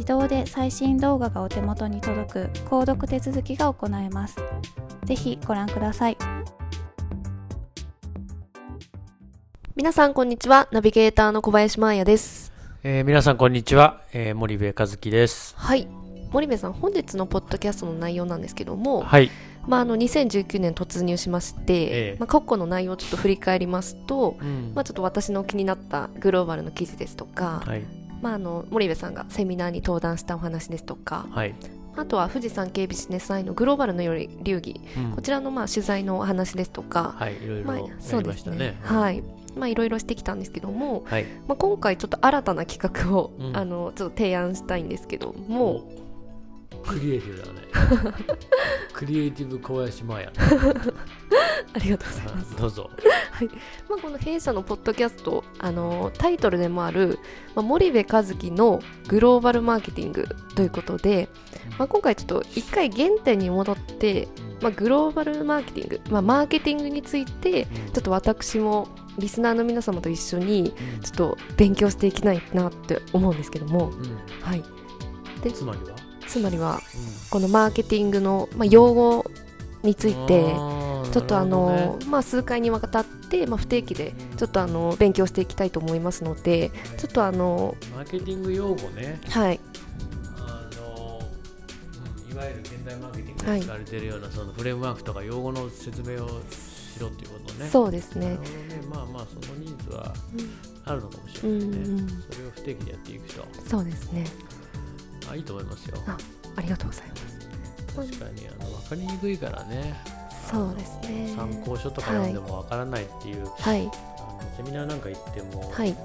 自動で最新動画がお手元に届く購読手続きが行えますぜひご覧ください皆さんこんにちは。ナビゲーターの小林真彩です。えー皆さんこんにちは、えー森部和樹です。はい。森部さん、本日のポッドキャストの内容なんですけども、はい、まあ、あの、2019年突入しまして、ええまあ、過去の内容をちょっと振り返りますと、うんまあ、ちょっと私の気になったグローバルの記事ですとか、はい、まあ、あの、森部さんがセミナーに登壇したお話ですとか、はい、あとは富士山系ビジネス祭のグローバルのより流儀、うんこちらのまあ取材のお話ですとか、はい、いろいろまあやそうでりますしたね。ね。はい。まあ、いろいろしてきたんですけども、はい、まあ、今回ちょっと新たな企画を、うんあのちょっと提案したいんですけども、クリエイティブだね。クリエイティブ小林麻也。ありがとうございます。どうぞ。まあ、この弊社のポッドキャストあのタイトルでもある、まあ、森部和樹のグローバルマーケティングということで、まあ、今回ちょっと一回原点に戻って、まあ、グローバルマーケティング、まあ、マーケティングについてちょっと私もリスナーの皆様と一緒にちょっと勉強していきたいなって思うんですけども、うん、うんはい、つまりは、つまりはうこのマーケティングの、まあ、用語についてちょっとあの、ねまあ、数回にわたって、まあ、不定期でちょっとあの勉強していきたいと思いますのでちょっとあのマーケティング用語ね。はいあの、うんいわゆる現代マーケティングで使われているような、そのフレームワークとか用語の説明をしろっていうことね。そうですねね。まあまあ、そのニーズはあるのかもしれうん、うないね。ん、それを不定期でやっていくと。そうですねあ、いいと思いますよ。あありがとうございます確かにあの分かりにくいからねそうですね。参考書とか読んでも分からないっていう、はい。あのセミナーなんか行っても、はい。参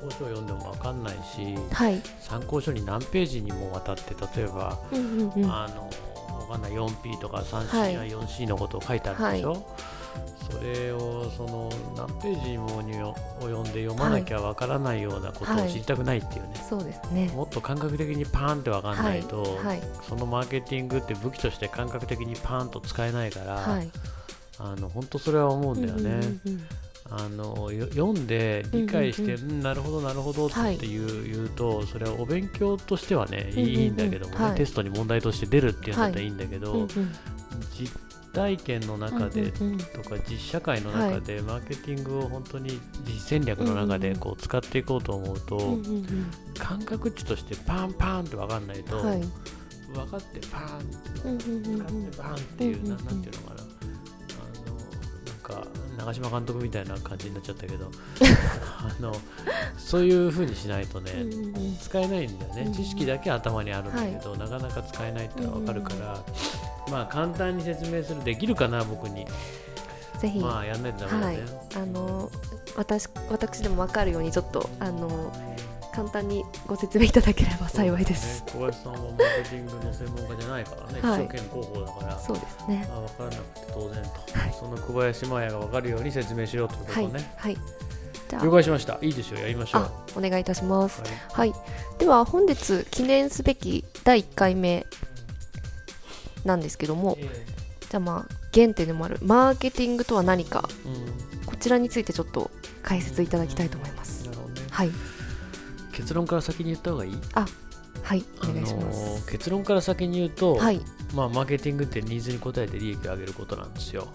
考書を読んでも分かんないしはい。参考書に何ページにもわたって例えば、うんうんうん。あの分かんない 4P とか 3C はい。や 4C のことを書いてあるでしょ、それをその何ページもにを読んで読まなきゃ分からないようなことをはい。知りたくないっていうね、そうですね。もっと感覚的にパーンって分かんないと、はい。そのマーケティングって武器として感覚的にパーンと使えないから、はい。あの本当それは思うんだよね。うんうんうんあのよ読んで理解して、ううんなるほどなるほどってはい。言う,、言うとそれはお勉強としてはね、うんうんうん。いいんだけどもね、はい。テストに問題として出るっていうんだったらいいんだけど、うんうん。実体験の中で、とか実社会の中で、マーケティングを本当に実戦略の中でこう使っていこうと思うと、感覚値としてパンパンって分かんないと、はい。分かってパーン使ってバーンっていう、うんうんうん。ななんていうのかな。あのなんか長嶋監督みたいな感じになっちゃったけど あのそういう風にしないとね、うんうんうん。使えないんだよね、うんうん知識だけ頭にあるんだけど、なかなか使えないってのは分かるから、まあ簡単に説明するできるかな僕に。ぜひ、まあやんないとダメだはい。ね、あの私私でも分かるようにちょっとあの簡単にご説明いただければ幸いです。そうね。小林さんはマーケティングの専門家じゃないからね、はい。秘書兼広報だから。そうですね。まあ、分からなくて当然と、はい。その小林麻也が分かるように説明しようということはい。ね、はい。じゃ了解しました。いいですよ。やりましょう。お願いいたします。はい。はい。では本日記念すべき第1回目なんですけども、えじゃあまあ原点でもあるマーケティングとは何かーうん。こちらについてちょっと解説いただきたいと思います。なるほどね。はい。結論から先に言った方がいい？はいお願いします。ー結論から先に言うと、はい。まあ、マーケティングってニーズに応えて利益を上げることなんですよ、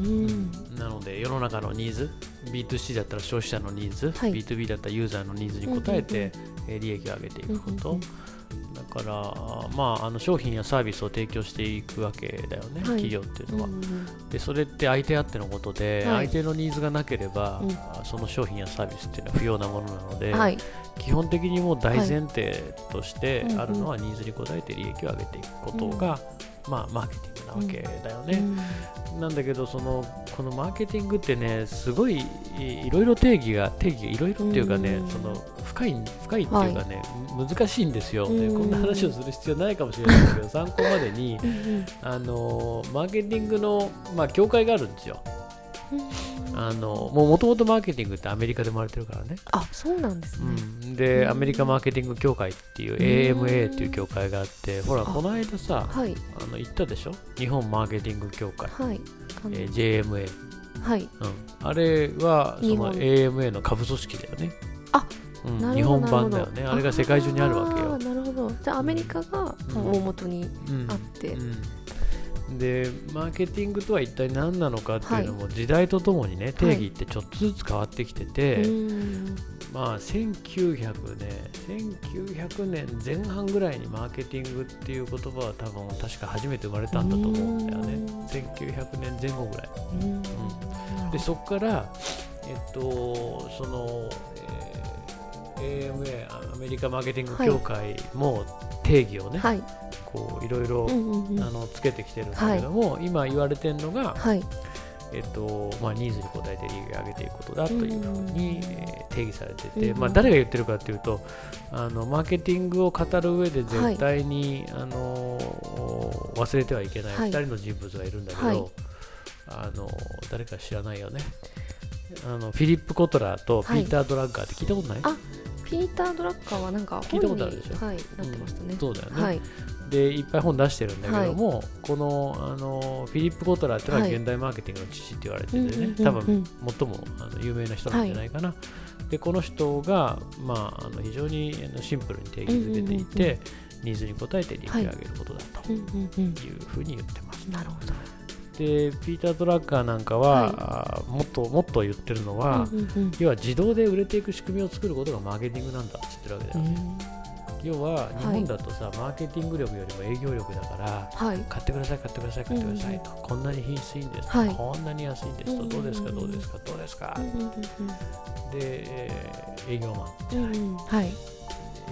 うん。なので世の中のニーズ B2C だったら消費者のニーズ、はい。B2B だったらユーザーのニーズに応えて、えー利益を上げていくこと、うんうんだから、まあ、あの商品やサービスを提供していくわけだよね、はい。企業っていうのは、うんでそれって相手あってのことで、はい。相手のニーズがなければ、うん。あその商品やサービスっていうのは不要なものなので、はい。基本的にもう大前提としてはいあるのはニーズに応えて利益を上げていくことが、まあ、マーケティングなわけだよね。なんだけどそのこのマーケティングってねすごいいいろいろ定義が定義がいろいろっていうかね、うん。その深い深いっていうかね、難しいんですよ、でうん。こんな話をする必要ないかもしれないけど 参考までにうんうん。あのマーケティングの、まあ、協会があるんですよ。あのもともとマーケティングってアメリカで生まれてるからね。あ、そうなんですね。うん、で、うんアメリカマーケティング協会っていううん AMA っていう協会があって、ほら、あこの間さ、はい。あの言ったでしょ？日本マーケティング協会、はい。えー JMA、はい。うん。あれは、その AMA の下部組織だよね。あうん日本版だよね。あれが世界中にあるわけよなるほど。じゃあアメリカがうん大元にうんあって。うんでマーケティングとは一体何なのかっていうのも時代とともにね定義ってちょっとずつ変わってきてて、うん。まあ1900年1900年前半ぐらいにマーケティングっていう言葉は多分確か初めて生まれたんだと思うんだよね。うん。1900年前後ぐらい。うん。でそこからえっとその、えー AMA あアメリカマーケティング協会も定義をね、はい。こういろいろうんうんうん。あのつけてきてるんだけども、今言われてるのが、はい。えっとまあ、ニーズに応えて利益を上げていくことだというふうに、うんえー定義されてて、うんまあ、誰が言ってるかというとあのマーケティングを語る上で絶対に、あの忘れてはいけないはい。2人の人物がいるんだけど、はい。あの誰か知らないよねあのフィリップ・コトラーとピーター・ドラッガーって聞いたことない、あピーター・ドラッカーはなんか聞いたことあるでしょ？はい、なってましたね。うん。そうだよね、はい。でいっぱい本出してるんだけども、このあのフィリップ・コトラーってのははい。現代マーケティングの父って言われててね、多分最もあの有名な人なんじゃないかな、でこの人が、まあ、あの非常にシンプルに定義づけていて、ニーズに応えて利益を上げることだと。いうふうに言ってます。なるほど。でピーター・ドラッカーなんかは、あーもっともっと言ってるのは、うんうんうん。要は自動で売れていく仕組みを作ることがマーケティングなんだって言ってるわけだよね。要は日本だとさ、マーケティング力よりも営業力だからはい。買ってください買ってください買ってくださいと、こんなに品質いいんですと、はい。こんなに安いんですと、うんどうですか？どうですか？どうですか、うんうんうんで、えー営業マン。じゃない、うん。うんはい。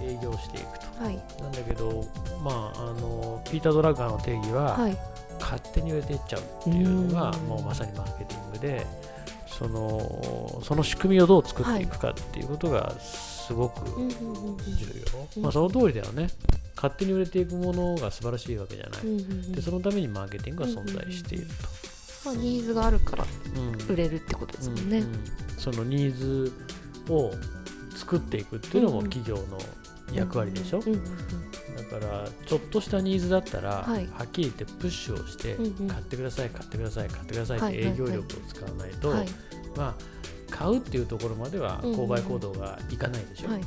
営業していくと。はい。なんだけどまああのピーター・ドラッガーの定義は、はい。勝手に売れていっちゃうっていうのがうん。もうまさにマーケティングでそのその仕組みをどう作っていくかっていうことがすごくうんうんうんうん重要、うん。まあその通りだよね。勝手に売れていくものが素晴らしいわけじゃない、うんうんうん。でそのためにマーケティングは存在しているまあニーズがあるからと、うん。売れるってことですもんね。うんうんそのニーズを作っていくっていうのもうんうん。企業の役割でしょ、からちょっとしたニーズだったら、はいはっきり言ってプッシュをして、うんうん買ってください買ってください買ってくださいっはいはいて営業力を使わないと、はい。まあ買うっていうところまではうんうん購買行動がいかないでしょ、はい。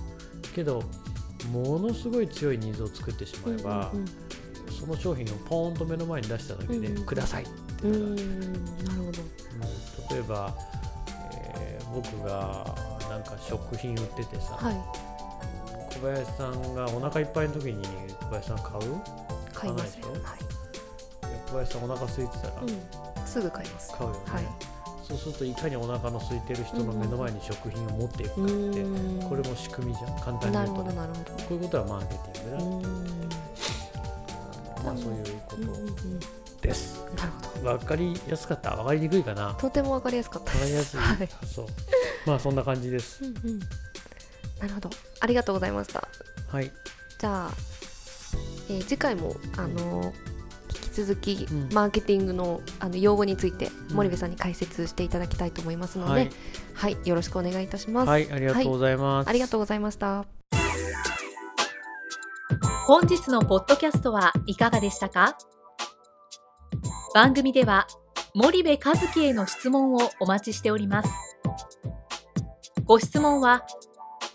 けどものすごい強いニーズを作ってしまえば、うんその商品をポーンと目の前に出しただけで、うんうんくださいってういうのが、んうん。なるほど。うん例えば、えー僕がなんか食品売っててさ、はい。小林さんがお腹いっぱいの時に小林さん買う？買いますよ。買わないでしょはい。小林さんお腹空いてたらうん。すぐ買います。買うよね、はい。そうするといかにお腹の空いてる人の目の前に食品を持っていくかうって、ん。これも仕組みじゃん簡単に言うとねなるほど。こういうことはマーケティングだ、うんまあそういうことことうんうんうんです。なるほどわかりやすかったわかりにくいかなわとてもわかりやすかったかりやすい、はいあそうまあそんな感じです。うんうんなるほど。ありがとうございました。はい。じゃあ、えー次回もあのー引き続き、うん。マーケティングのあの用語についてうん。森部さんに解説していただきたいと思いますので、ははい。い、よろしくお願いいたします。はい、ありがとうございます。ありがとうございました。本日のポッドキャストはいかがでしたか？番組では森部和樹への質問をお待ちしております。ご質問は